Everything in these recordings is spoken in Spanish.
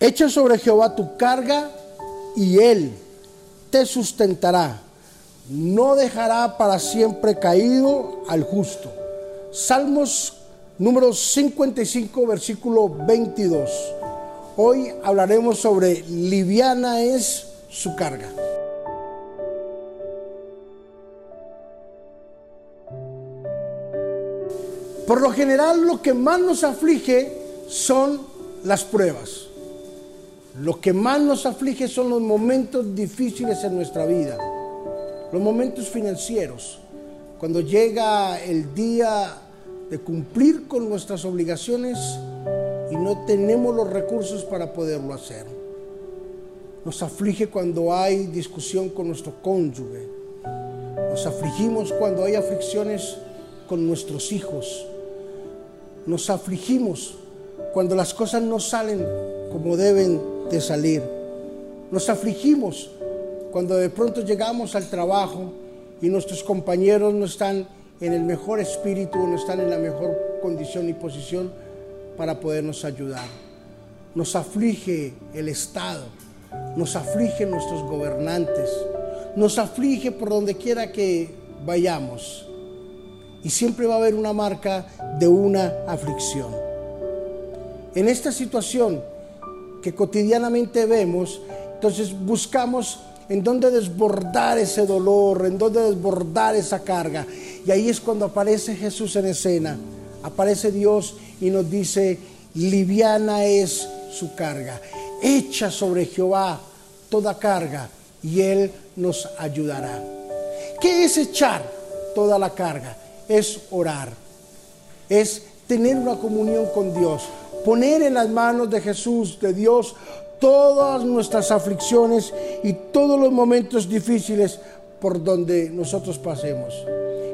Echa sobre Jehová tu carga y él te sustentará. No dejará para siempre caído al justo. Salmos número 55, versículo 22. Hoy hablaremos sobre liviana es su carga. Por lo general lo que más nos aflige son las pruebas. Lo que más nos aflige son los momentos difíciles en nuestra vida, los momentos financieros, cuando llega el día de cumplir con nuestras obligaciones y no tenemos los recursos para poderlo hacer. Nos aflige cuando hay discusión con nuestro cónyuge. Nos afligimos cuando hay aflicciones con nuestros hijos nos afligimos cuando las cosas no salen como deben de salir. Nos afligimos cuando de pronto llegamos al trabajo y nuestros compañeros no están en el mejor espíritu, no están en la mejor condición y posición para podernos ayudar. Nos aflige el Estado, nos aflige nuestros gobernantes, nos aflige por donde quiera que vayamos y siempre va a haber una marca de una aflicción. En esta situación que cotidianamente vemos, entonces buscamos en dónde desbordar ese dolor, en dónde desbordar esa carga. Y ahí es cuando aparece Jesús en escena, aparece Dios y nos dice, liviana es su carga, echa sobre Jehová toda carga y Él nos ayudará. ¿Qué es echar toda la carga? es orar, es tener una comunión con Dios, poner en las manos de Jesús, de Dios, todas nuestras aflicciones y todos los momentos difíciles por donde nosotros pasemos.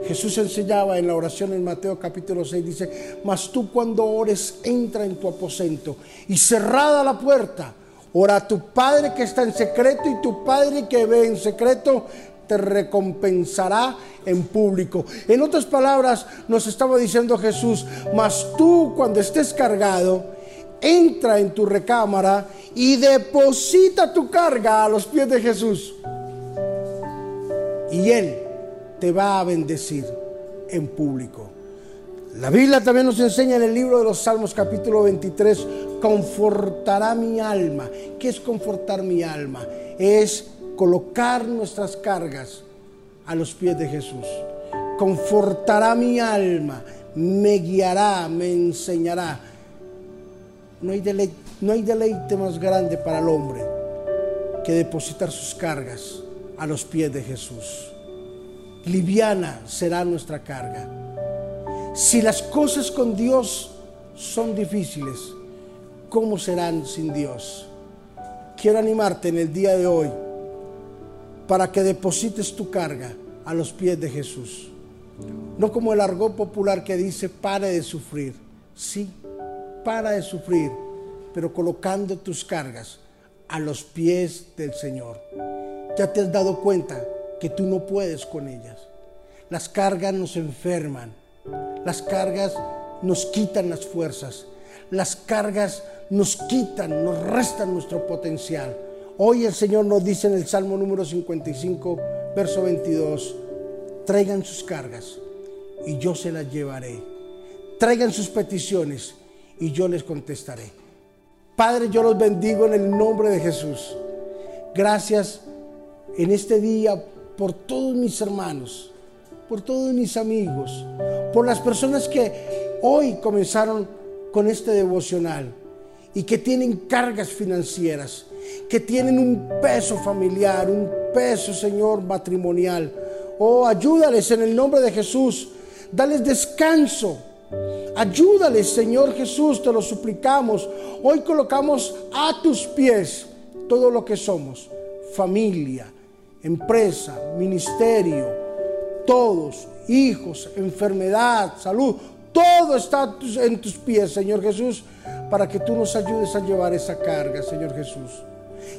Jesús enseñaba en la oración en Mateo capítulo 6, dice, mas tú cuando ores, entra en tu aposento y cerrada la puerta, ora tu Padre que está en secreto y tu Padre que ve en secreto te recompensará en público. En otras palabras, nos estaba diciendo Jesús, mas tú cuando estés cargado, entra en tu recámara y deposita tu carga a los pies de Jesús. Y Él te va a bendecir en público. La Biblia también nos enseña en el libro de los Salmos capítulo 23, confortará mi alma. ¿Qué es confortar mi alma? Es colocar nuestras cargas a los pies de Jesús. Confortará mi alma, me guiará, me enseñará. No hay, deleite, más grande para el hombre que depositar sus cargas a los pies de Jesús. Liviana será nuestra carga. Si las cosas con Dios son difíciles, ¿cómo serán sin Dios? Quiero animarte en el día de hoy para que deposites tu carga a los pies de Jesús. No como el argot popular que dice, pare de sufrir. Sí, para de sufrir, pero colocando tus cargas a los pies del Señor. Ya te has dado cuenta que tú no puedes con ellas. Las cargas nos enferman, las cargas nos quitan las fuerzas, las cargas nos quitan, nos restan nuestro potencial. Hoy el Señor nos dice en el Salmo número 55, verso 22, traigan sus cargas y yo se las llevaré. Traigan sus peticiones y yo les contestaré. Padre, yo los bendigo en el nombre de Jesús. Gracias en este día por todos mis hermanos, por todos mis amigos, por las personas que hoy comenzaron con este devocional y que tienen cargas financieras que tienen un peso familiar, un peso, Señor, matrimonial. Oh, ayúdales en el nombre de Jesús. Dales descanso. Ayúdales, Señor Jesús, te lo suplicamos. Hoy colocamos a tus pies todo lo que somos. Familia, empresa, ministerio, todos, hijos, enfermedad, salud. Todo está en tus pies, Señor Jesús, para que tú nos ayudes a llevar esa carga, Señor Jesús.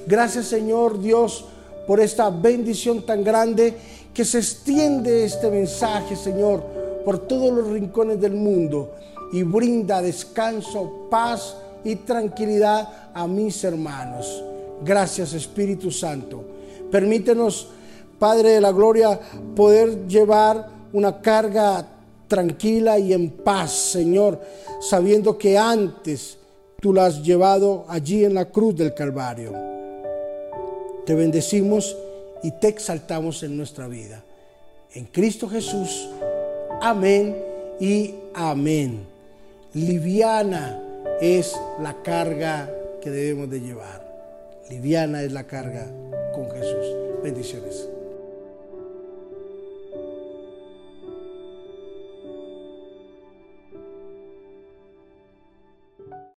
Gracias Señor Dios por esta bendición tan grande que se extiende este mensaje, Señor, por todos los rincones del mundo y brinda descanso, paz y tranquilidad a mis hermanos. Gracias Espíritu Santo. Permítenos, Padre de la Gloria, poder llevar una carga tranquila y en paz, Señor, sabiendo que antes tú la has llevado allí en la cruz del Calvario. Te bendecimos y te exaltamos en nuestra vida. En Cristo Jesús. Amén y amén. Liviana es la carga que debemos de llevar. Liviana es la carga con Jesús. Bendiciones.